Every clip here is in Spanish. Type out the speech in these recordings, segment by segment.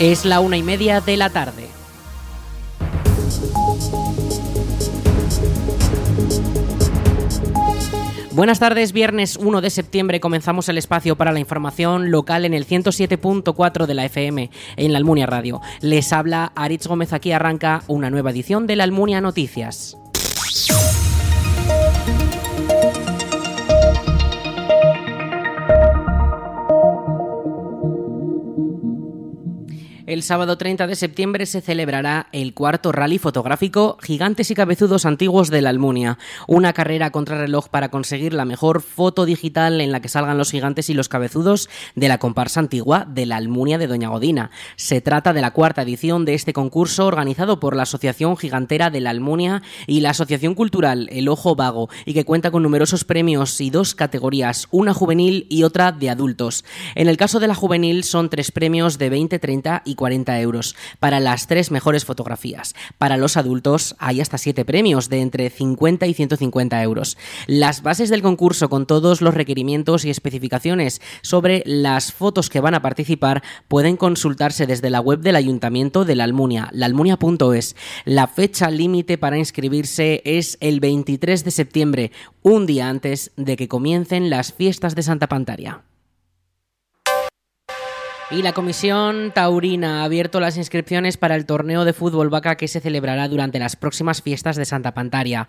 Es la una y media de la tarde. Buenas tardes, viernes 1 de septiembre comenzamos el espacio para la información local en el 107.4 de la FM en la Almunia Radio. Les habla Aritz Gómez, aquí arranca una nueva edición de la Almunia Noticias. El sábado 30 de septiembre se celebrará el cuarto rally fotográfico Gigantes y Cabezudos Antiguos de la Almunia, una carrera contrarreloj para conseguir la mejor foto digital en la que salgan los gigantes y los cabezudos de la comparsa antigua de la Almunia de Doña Godina. Se trata de la cuarta edición de este concurso organizado por la Asociación Gigantera de la Almunia y la Asociación Cultural El Ojo Vago y que cuenta con numerosos premios y dos categorías, una juvenil y otra de adultos. En el caso de la juvenil son tres premios de 20, 30 y 40 euros para las tres mejores fotografías. Para los adultos hay hasta siete premios de entre 50 y 150 euros. Las bases del concurso con todos los requerimientos y especificaciones sobre las fotos que van a participar pueden consultarse desde la web del Ayuntamiento de la Almunia, laalmunia.es. La fecha límite para inscribirse es el 23 de septiembre, un día antes de que comiencen las fiestas de Santa Pantaria. Y la Comisión Taurina ha abierto las inscripciones para el torneo de fútbol vaca que se celebrará durante las próximas fiestas de Santa Pantaria.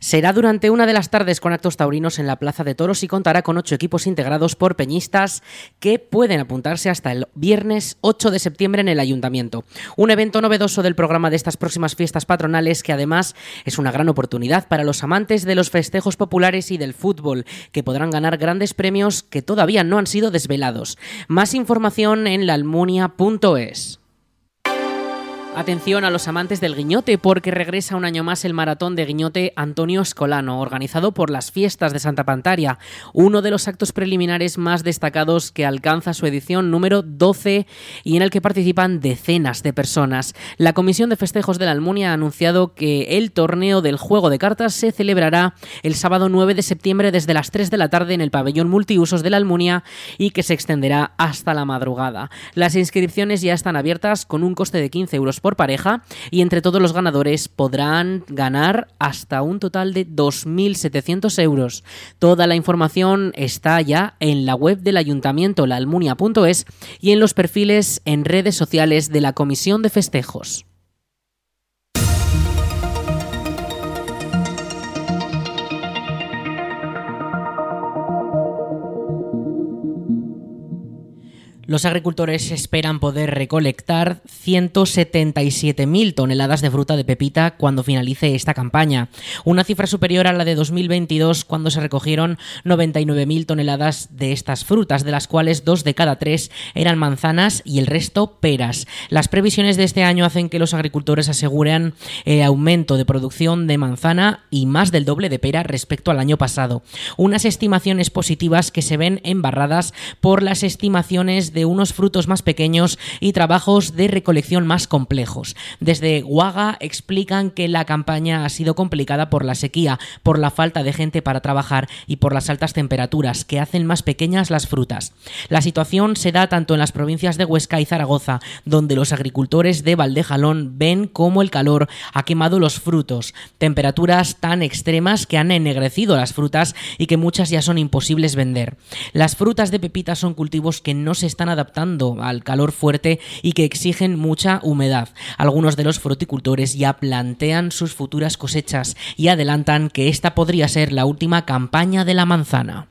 Será durante una de las tardes con actos taurinos en la Plaza de Toros y contará con ocho equipos integrados por peñistas que pueden apuntarse hasta el viernes 8 de septiembre en el Ayuntamiento. Un evento novedoso del programa de estas próximas fiestas patronales que además es una gran oportunidad para los amantes de los festejos populares y del fútbol que podrán ganar grandes premios que todavía no han sido desvelados. Más información en laalmunia.es. Atención a los amantes del guiñote porque regresa un año más el maratón de guiñote Antonio Escolano, organizado por las fiestas de Santa Pantaria, uno de los actos preliminares más destacados que alcanza su edición número 12 y en el que participan decenas de personas. La Comisión de Festejos de la Almunia ha anunciado que el torneo del juego de cartas se celebrará el sábado 9 de septiembre desde las 3 de la tarde en el pabellón multiusos de la Almunia y que se extenderá hasta la madrugada. Las inscripciones ya están abiertas con un coste de 15 euros por pareja y entre todos los ganadores podrán ganar hasta un total de 2.700 euros. Toda la información está ya en la web del ayuntamiento laalmunia.es y en los perfiles en redes sociales de la Comisión de Festejos. Los agricultores esperan poder recolectar 177.000 toneladas de fruta de pepita cuando finalice esta campaña, una cifra superior a la de 2022 cuando se recogieron 99.000 toneladas de estas frutas, de las cuales dos de cada tres eran manzanas y el resto peras. Las previsiones de este año hacen que los agricultores aseguren el aumento de producción de manzana y más del doble de pera respecto al año pasado. Unas estimaciones positivas que se ven embarradas por las estimaciones de unos frutos más pequeños y trabajos de recolección más complejos. Desde Guaga explican que la campaña ha sido complicada por la sequía, por la falta de gente para trabajar y por las altas temperaturas que hacen más pequeñas las frutas. La situación se da tanto en las provincias de Huesca y Zaragoza, donde los agricultores de Valdejalón ven cómo el calor ha quemado los frutos, temperaturas tan extremas que han ennegrecido las frutas y que muchas ya son imposibles vender. Las frutas de pepita son cultivos que no se están adaptando al calor fuerte y que exigen mucha humedad. Algunos de los fruticultores ya plantean sus futuras cosechas y adelantan que esta podría ser la última campaña de la manzana.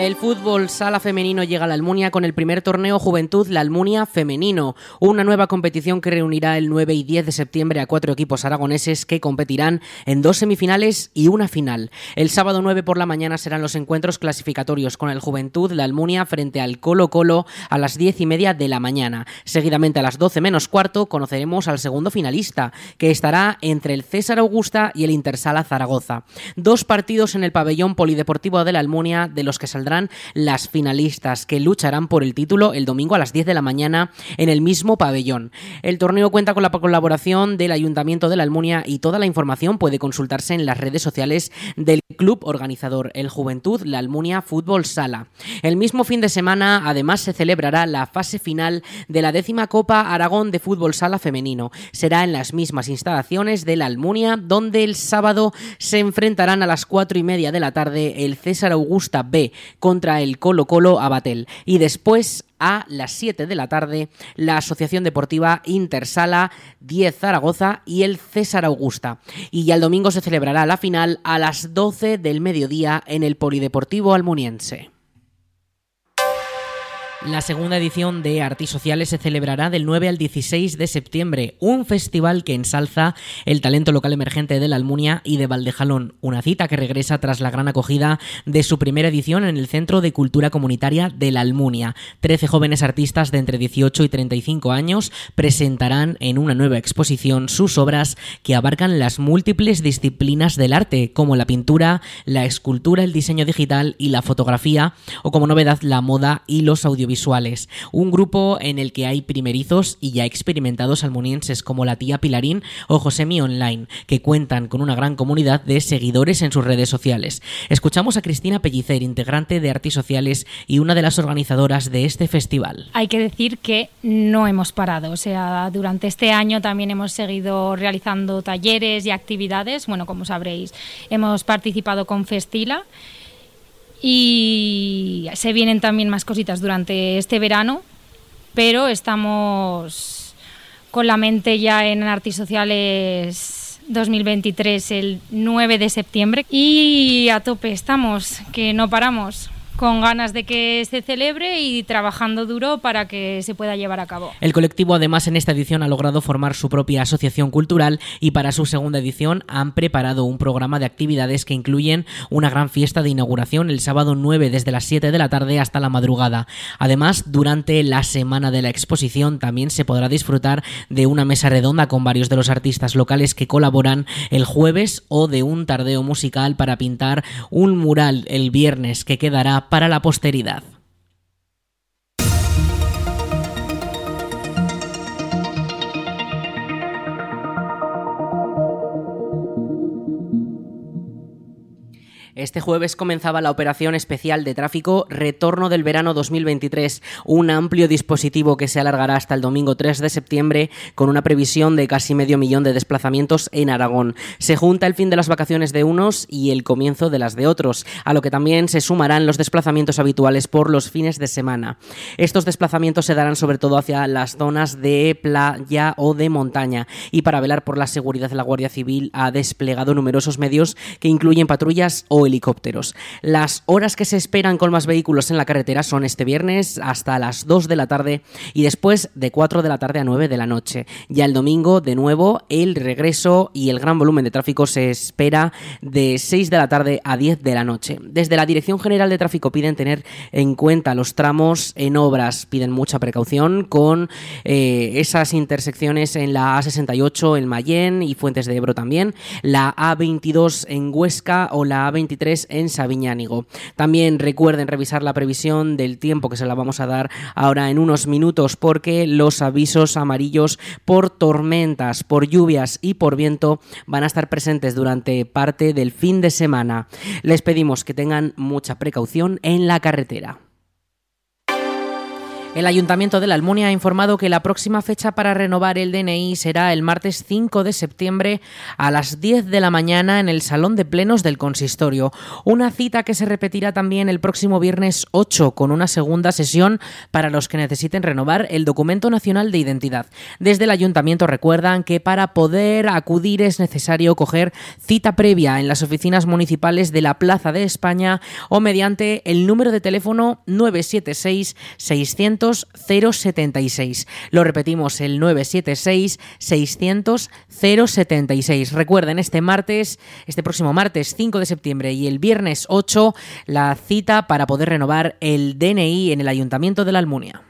El fútbol sala femenino llega a la Almunia con el primer torneo Juventud La Almunia Femenino, una nueva competición que reunirá el 9 y 10 de septiembre a cuatro equipos aragoneses que competirán en dos semifinales y una final. El sábado 9 por la mañana serán los encuentros clasificatorios con el Juventud La Almunia frente al Colo Colo a las 10 y media de la mañana. Seguidamente a las 12 menos cuarto conoceremos al segundo finalista, que estará entre el César Augusta y el Intersala Zaragoza. Dos partidos en el pabellón polideportivo de la Almunia de los que saldrá las finalistas que lucharán por el título el domingo a las 10 de la mañana en el mismo pabellón. El torneo cuenta con la colaboración del Ayuntamiento de la Almunia y toda la información puede consultarse en las redes sociales del club organizador, el Juventud La Almunia Fútbol Sala. El mismo fin de semana, además, se celebrará la fase final de la décima Copa Aragón de Fútbol Sala Femenino. Será en las mismas instalaciones de la Almunia, donde el sábado se enfrentarán a las cuatro y media de la tarde el César Augusta B contra el Colo Colo Abatel. Y después a las 7 de la tarde la Asociación Deportiva Intersala 10 Zaragoza y el César Augusta. Y ya el domingo se celebrará la final a las 12 del mediodía en el Polideportivo Almuniense. La segunda edición de Artisociales se celebrará del 9 al 16 de septiembre, un festival que ensalza el talento local emergente de la Almunia y de Valdejalón, una cita que regresa tras la gran acogida de su primera edición en el Centro de Cultura Comunitaria de la Almunia. Trece jóvenes artistas de entre 18 y 35 años presentarán en una nueva exposición sus obras que abarcan las múltiples disciplinas del arte, como la pintura, la escultura, el diseño digital y la fotografía, o como novedad la moda y los audiovisuales Un grupo en el que hay primerizos y ya experimentados almunienses como la tía Pilarín o Josemi Online, que cuentan con una gran comunidad de seguidores en sus redes sociales. Escuchamos a Cristina Pellicer, integrante de Artis Sociales y una de las organizadoras de este festival. Hay que decir que no hemos parado, o sea, durante este año también hemos seguido realizando talleres y actividades. Bueno, como sabréis, hemos participado con Festila y se vienen también más cositas durante este verano, pero estamos con la mente ya en Artes Sociales 2023 el 9 de septiembre. Y a tope estamos, que no paramos con ganas de que se celebre y trabajando duro para que se pueda llevar a cabo. El colectivo además en esta edición ha logrado formar su propia asociación cultural y para su segunda edición han preparado un programa de actividades que incluyen una gran fiesta de inauguración el sábado 9 desde las 7 de la tarde hasta la madrugada. Además, durante la semana de la exposición también se podrá disfrutar de una mesa redonda con varios de los artistas locales que colaboran el jueves o de un tardeo musical para pintar un mural el viernes que quedará para la posteridad. Este jueves comenzaba la operación especial de tráfico Retorno del Verano 2023, un amplio dispositivo que se alargará hasta el domingo 3 de septiembre con una previsión de casi medio millón de desplazamientos en Aragón. Se junta el fin de las vacaciones de unos y el comienzo de las de otros, a lo que también se sumarán los desplazamientos habituales por los fines de semana. Estos desplazamientos se darán sobre todo hacia las zonas de playa o de montaña y para velar por la seguridad la Guardia Civil ha desplegado numerosos medios que incluyen patrullas o helicópteros. Las horas que se esperan con más vehículos en la carretera son este viernes hasta las 2 de la tarde y después de 4 de la tarde a 9 de la noche. Ya el domingo, de nuevo, el regreso y el gran volumen de tráfico se espera de 6 de la tarde a 10 de la noche. Desde la Dirección General de Tráfico piden tener en cuenta los tramos en obras, piden mucha precaución con eh, esas intersecciones en la A68 en Mayén y Fuentes de Ebro también, la A22 en Huesca o la A23 en Sabiñánigo. También recuerden revisar la previsión del tiempo que se la vamos a dar ahora en unos minutos porque los avisos amarillos por tormentas, por lluvias y por viento van a estar presentes durante parte del fin de semana. Les pedimos que tengan mucha precaución en la carretera. El Ayuntamiento de la Almunia ha informado que la próxima fecha para renovar el DNI será el martes 5 de septiembre a las 10 de la mañana en el Salón de Plenos del Consistorio. Una cita que se repetirá también el próximo viernes 8 con una segunda sesión para los que necesiten renovar el documento nacional de identidad. Desde el Ayuntamiento recuerdan que para poder acudir es necesario coger cita previa en las oficinas municipales de la Plaza de España o mediante el número de teléfono 976 600 076. Lo repetimos, el 976 600 076. Recuerden, este martes, este próximo martes 5 de septiembre y el viernes 8, la cita para poder renovar el DNI en el Ayuntamiento de la Almunia.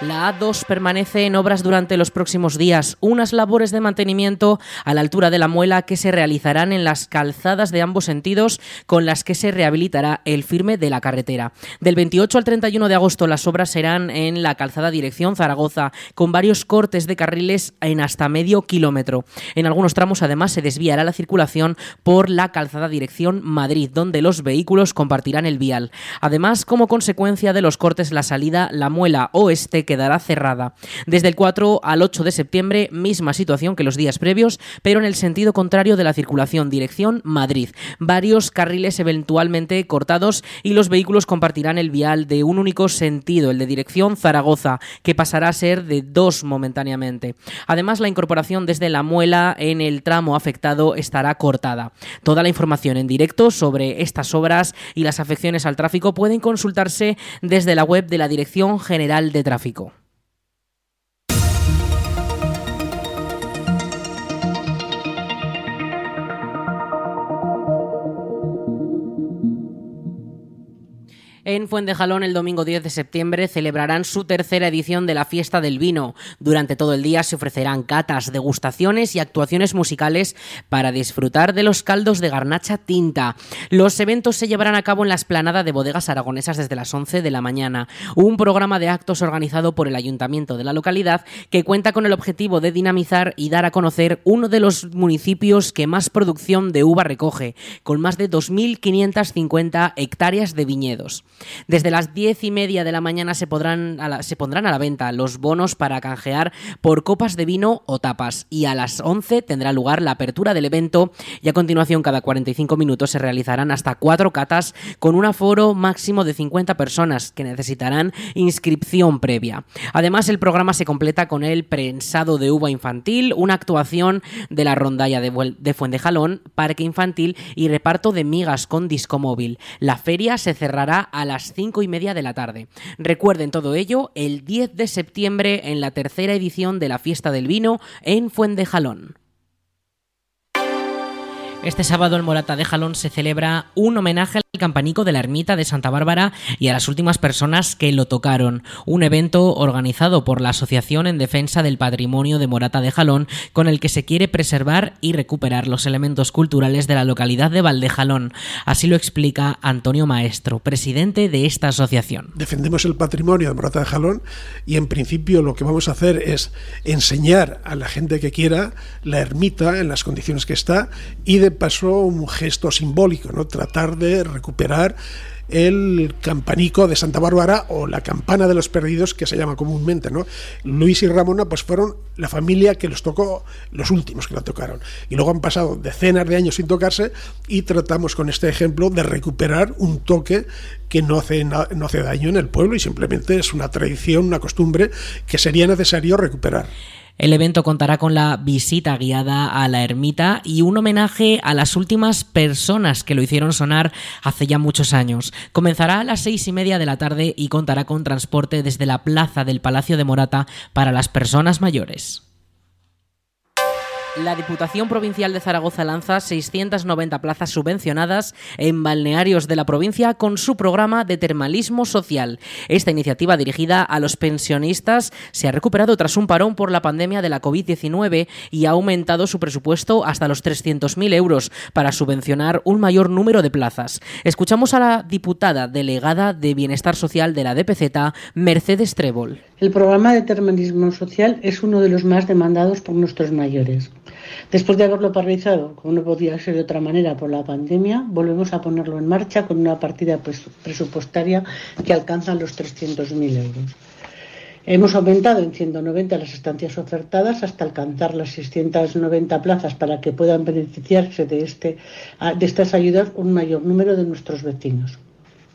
La A2 permanece en obras durante los próximos días, unas labores de mantenimiento a la altura de la muela que se realizarán en las calzadas de ambos sentidos con las que se rehabilitará el firme de la carretera. Del 28 al 31 de agosto las obras serán en la calzada dirección Zaragoza con varios cortes de carriles en hasta medio kilómetro. En algunos tramos además se desviará la circulación por la calzada dirección Madrid donde los vehículos compartirán el vial. Además, como consecuencia de los cortes la salida La Muela Oeste quedará cerrada. Desde el 4 al 8 de septiembre, misma situación que los días previos, pero en el sentido contrario de la circulación, dirección Madrid. Varios carriles eventualmente cortados y los vehículos compartirán el vial de un único sentido, el de dirección Zaragoza, que pasará a ser de dos momentáneamente. Además, la incorporación desde la muela en el tramo afectado estará cortada. Toda la información en directo sobre estas obras y las afecciones al tráfico pueden consultarse desde la web de la Dirección General de Tráfico. En Fuentejalón el domingo 10 de septiembre celebrarán su tercera edición de la Fiesta del Vino. Durante todo el día se ofrecerán catas, degustaciones y actuaciones musicales para disfrutar de los caldos de garnacha tinta. Los eventos se llevarán a cabo en la esplanada de bodegas aragonesas desde las 11 de la mañana. Un programa de actos organizado por el ayuntamiento de la localidad que cuenta con el objetivo de dinamizar y dar a conocer uno de los municipios que más producción de uva recoge, con más de 2.550 hectáreas de viñedos. Desde las diez y media de la mañana se, podrán se pondrán a la venta los bonos para canjear por copas de vino o tapas y a las 11 tendrá lugar la apertura del evento y a continuación cada 45 minutos se realizarán hasta cuatro catas con un aforo máximo de 50 personas que necesitarán inscripción previa. Además el programa se completa con el prensado de uva infantil, una actuación de la rondalla de, de Fuentejalón, parque infantil y reparto de migas con disco móvil. La feria se cerrará a las 5 y media de la tarde. Recuerden todo ello el 10 de septiembre en la tercera edición de la Fiesta del Vino en Fuentejalón. Este sábado en Morata de Jalón se celebra un homenaje al campanico de la ermita de Santa Bárbara y a las últimas personas que lo tocaron. Un evento organizado por la Asociación en Defensa del Patrimonio de Morata de Jalón con el que se quiere preservar y recuperar los elementos culturales de la localidad de Valdejalón. Así lo explica Antonio Maestro, presidente de esta asociación. Defendemos el patrimonio de Morata de Jalón y en principio lo que vamos a hacer es enseñar a la gente que quiera la ermita en las condiciones que está y de pasó un gesto simbólico, ¿no? Tratar de recuperar el campanico de Santa Bárbara o la campana de los perdidos que se llama comúnmente, ¿no? Luis y Ramona pues fueron la familia que los tocó, los últimos que la tocaron. Y luego han pasado decenas de años sin tocarse y tratamos con este ejemplo de recuperar un toque que no hace, no hace daño en el pueblo y simplemente es una tradición, una costumbre que sería necesario recuperar. El evento contará con la visita guiada a la ermita y un homenaje a las últimas personas que lo hicieron sonar hace ya muchos años. Comenzará a las seis y media de la tarde y contará con transporte desde la plaza del Palacio de Morata para las personas mayores. La Diputación Provincial de Zaragoza lanza 690 plazas subvencionadas en balnearios de la provincia con su programa de termalismo social. Esta iniciativa dirigida a los pensionistas se ha recuperado tras un parón por la pandemia de la COVID-19 y ha aumentado su presupuesto hasta los 300.000 euros para subvencionar un mayor número de plazas. Escuchamos a la diputada delegada de Bienestar Social de la DPZ, Mercedes Trébol. El programa de termalismo social es uno de los más demandados por nuestros mayores. Después de haberlo paralizado, como no podía ser de otra manera por la pandemia, volvemos a ponerlo en marcha con una partida presupuestaria que alcanza los 300.000 euros. Hemos aumentado en 190 las estancias ofertadas hasta alcanzar las 690 plazas para que puedan beneficiarse de, este, de estas ayudas un mayor número de nuestros vecinos.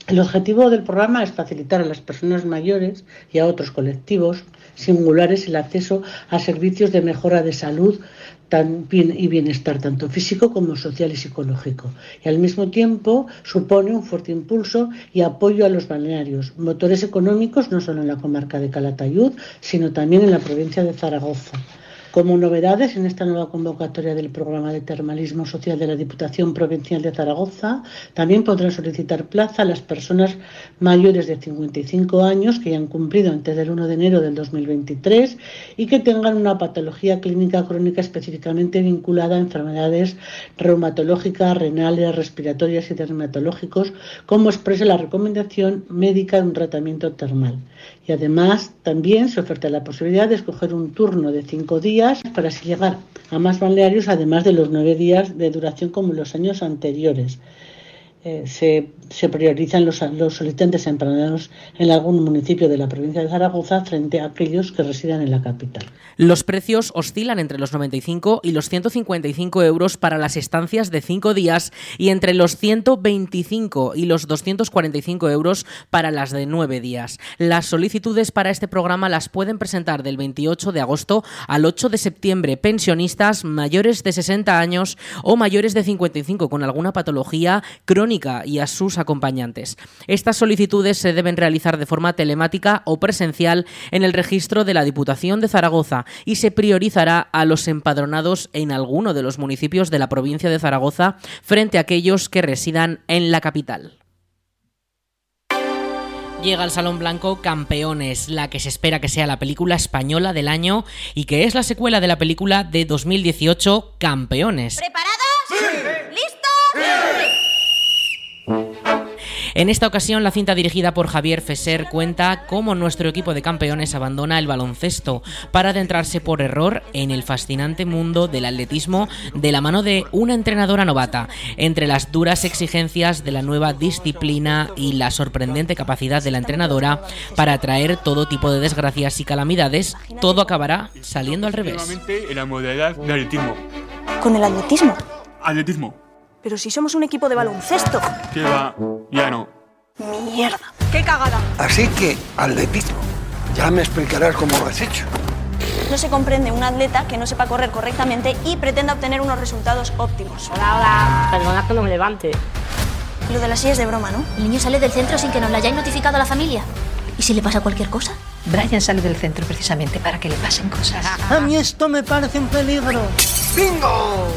El objetivo del programa es facilitar a las personas mayores y a otros colectivos singulares el acceso a servicios de mejora de salud, y bienestar, tanto físico como social y psicológico. Y al mismo tiempo supone un fuerte impulso y apoyo a los balnearios, motores económicos no solo en la comarca de Calatayud, sino también en la provincia de Zaragoza. Como novedades en esta nueva convocatoria del programa de termalismo social de la Diputación Provincial de Zaragoza, también podrán solicitar plaza las personas mayores de 55 años que hayan cumplido antes del 1 de enero del 2023 y que tengan una patología clínica crónica específicamente vinculada a enfermedades reumatológicas, renales, respiratorias y dermatológicos, como expresa la recomendación médica de un tratamiento termal. Y además también se oferta la posibilidad de escoger un turno de cinco días para llegar a más balnearios, además de los nueve días de duración como en los años anteriores. Eh, se, se, priorizan los, los solicitantes empadronados en algún municipio de la provincia de Zaragoza frente a aquellos que residen en la capital. Los precios oscilan entre los 95 y los 155 euros para las estancias de cinco días y entre los 125 y los 245 euros para las de nueve días. Las solicitudes para este programa las pueden presentar del 28 de agosto al 8 de septiembre pensionistas mayores de 60 años o mayores de 55 con alguna patología crónica y a sus acompañantes. Estas solicitudes se deben realizar de forma telemática o presencial en el registro de la Diputación de Zaragoza y se priorizará a los empadronados en alguno de los municipios de la provincia de Zaragoza frente a aquellos que residan en la capital. Llega al Salón Blanco Campeones, la que se espera que sea la película española del año y que es la secuela de la película de 2018 Campeones. ¿Preparados? Sí. ¿Listos? Sí. En esta ocasión, la cinta dirigida por Javier Fesser cuenta cómo nuestro equipo de campeones abandona el baloncesto para adentrarse por error en el fascinante mundo del atletismo de la mano de una entrenadora novata. Entre las duras exigencias de la nueva disciplina y la sorprendente capacidad de la entrenadora para atraer todo tipo de desgracias y calamidades, todo acabará saliendo al revés. En la modalidad de atletismo. ¿Con el atletismo? Atletismo. Pero si somos un equipo de baloncesto. ¿Qué va? Ya no. Mierda. ¡Qué cagada! Así que, atletismo. Ya me explicarás cómo lo has hecho. No se comprende un atleta que no sepa correr correctamente y pretenda obtener unos resultados óptimos. Hola, hola. Perdona que no me levante. Lo de la silla es de broma, ¿no? El niño sale del centro sin que nos lo hayáis notificado a la familia. ¿Y si le pasa cualquier cosa? Brian sale del centro precisamente para que le pasen cosas. A mí esto me parece un peligro. ¡Bingo!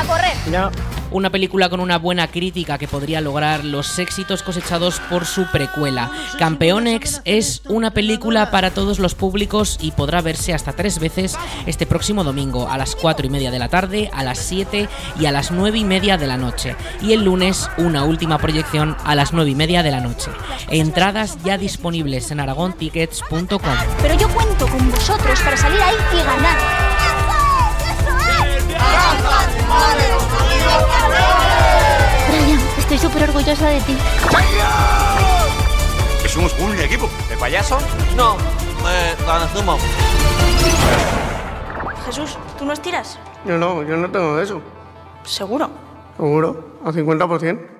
¡A correr! No. Una película con una buena crítica que podría lograr los éxitos cosechados por su precuela. Campeonex es una película para todos los públicos y podrá verse hasta tres veces este próximo domingo a las 4 y media de la tarde, a las 7 y a las 9 y media de la noche. Y el lunes una última proyección a las 9 y media de la noche. Entradas ya disponibles en aragontickets.com. Pero yo cuento con vosotros para salir ahí y ganar. Brian, estoy súper orgullosa de ti. Que somos un equipo. ¿De payaso? No, eh, zumo. Jesús, ¿tú no estiras? Yo no, yo no tengo de eso. ¿Seguro? Seguro, a 50%.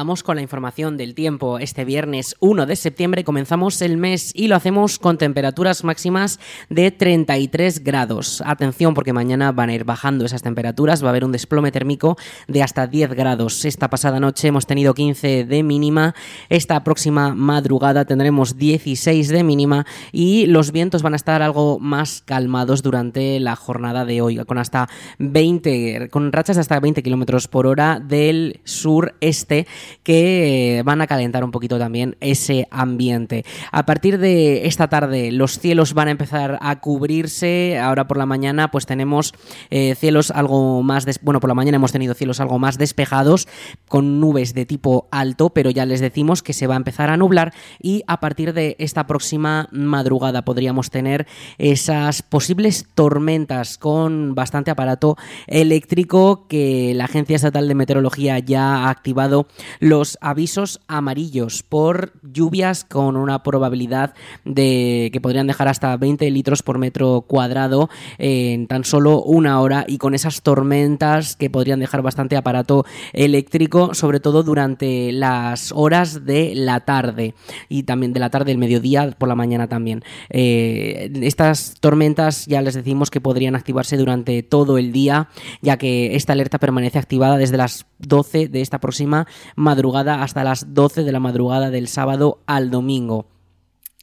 Vamos con la información del tiempo. Este viernes 1 de septiembre comenzamos el mes y lo hacemos con temperaturas máximas de 33 grados. Atención porque mañana van a ir bajando esas temperaturas, va a haber un desplome térmico de hasta 10 grados. Esta pasada noche hemos tenido 15 de mínima, esta próxima madrugada tendremos 16 de mínima y los vientos van a estar algo más calmados durante la jornada de hoy, con hasta 20, con rachas de hasta 20 kilómetros por hora del sureste que van a calentar un poquito también ese ambiente. A partir de esta tarde los cielos van a empezar a cubrirse. Ahora por la mañana pues tenemos eh, cielos algo más... Des bueno, por la mañana hemos tenido cielos algo más despejados con nubes de tipo alto, pero ya les decimos que se va a empezar a nublar y a partir de esta próxima madrugada podríamos tener esas posibles tormentas con bastante aparato eléctrico que la Agencia Estatal de Meteorología ya ha activado los avisos amarillos por lluvias con una probabilidad de que podrían dejar hasta 20 litros por metro cuadrado en tan solo una hora y con esas tormentas que podrían dejar bastante aparato eléctrico, sobre todo durante las horas de la tarde y también de la tarde, el mediodía, por la mañana también. Eh, estas tormentas ya les decimos que podrían activarse durante todo el día, ya que esta alerta permanece activada desde las 12 de esta próxima madrugada hasta las 12 de la madrugada del sábado al domingo.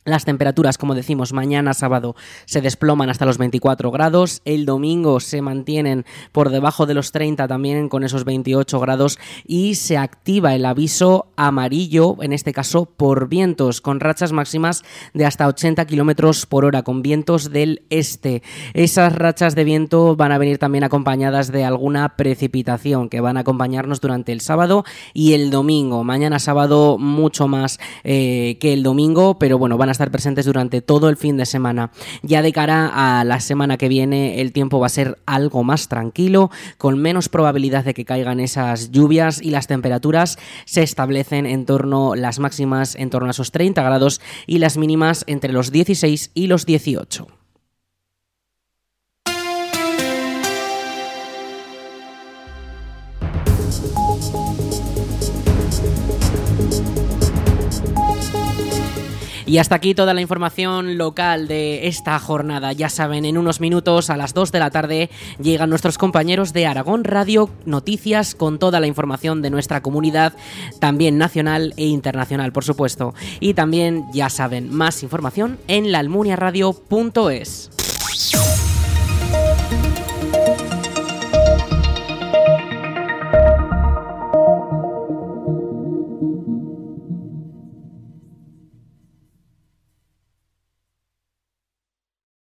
Las temperaturas, como decimos, mañana sábado se desploman hasta los 24 grados, el domingo se mantienen por debajo de los 30 también con esos 28 grados y se activa el aviso amarillo, en este caso por vientos, con rachas máximas de hasta 80 kilómetros por hora, con vientos del este. Esas rachas de viento van a venir también acompañadas de alguna precipitación que van a acompañarnos durante el sábado y el domingo. Mañana sábado mucho más eh, que el domingo, pero bueno, van a estar presentes durante todo el fin de semana. Ya de cara a la semana que viene el tiempo va a ser algo más tranquilo, con menos probabilidad de que caigan esas lluvias y las temperaturas se establecen en torno las máximas en torno a esos 30 grados y las mínimas entre los 16 y los 18. Y hasta aquí toda la información local de esta jornada. Ya saben, en unos minutos a las 2 de la tarde llegan nuestros compañeros de Aragón Radio Noticias con toda la información de nuestra comunidad, también nacional e internacional, por supuesto. Y también, ya saben, más información en laalmuniaradio.es.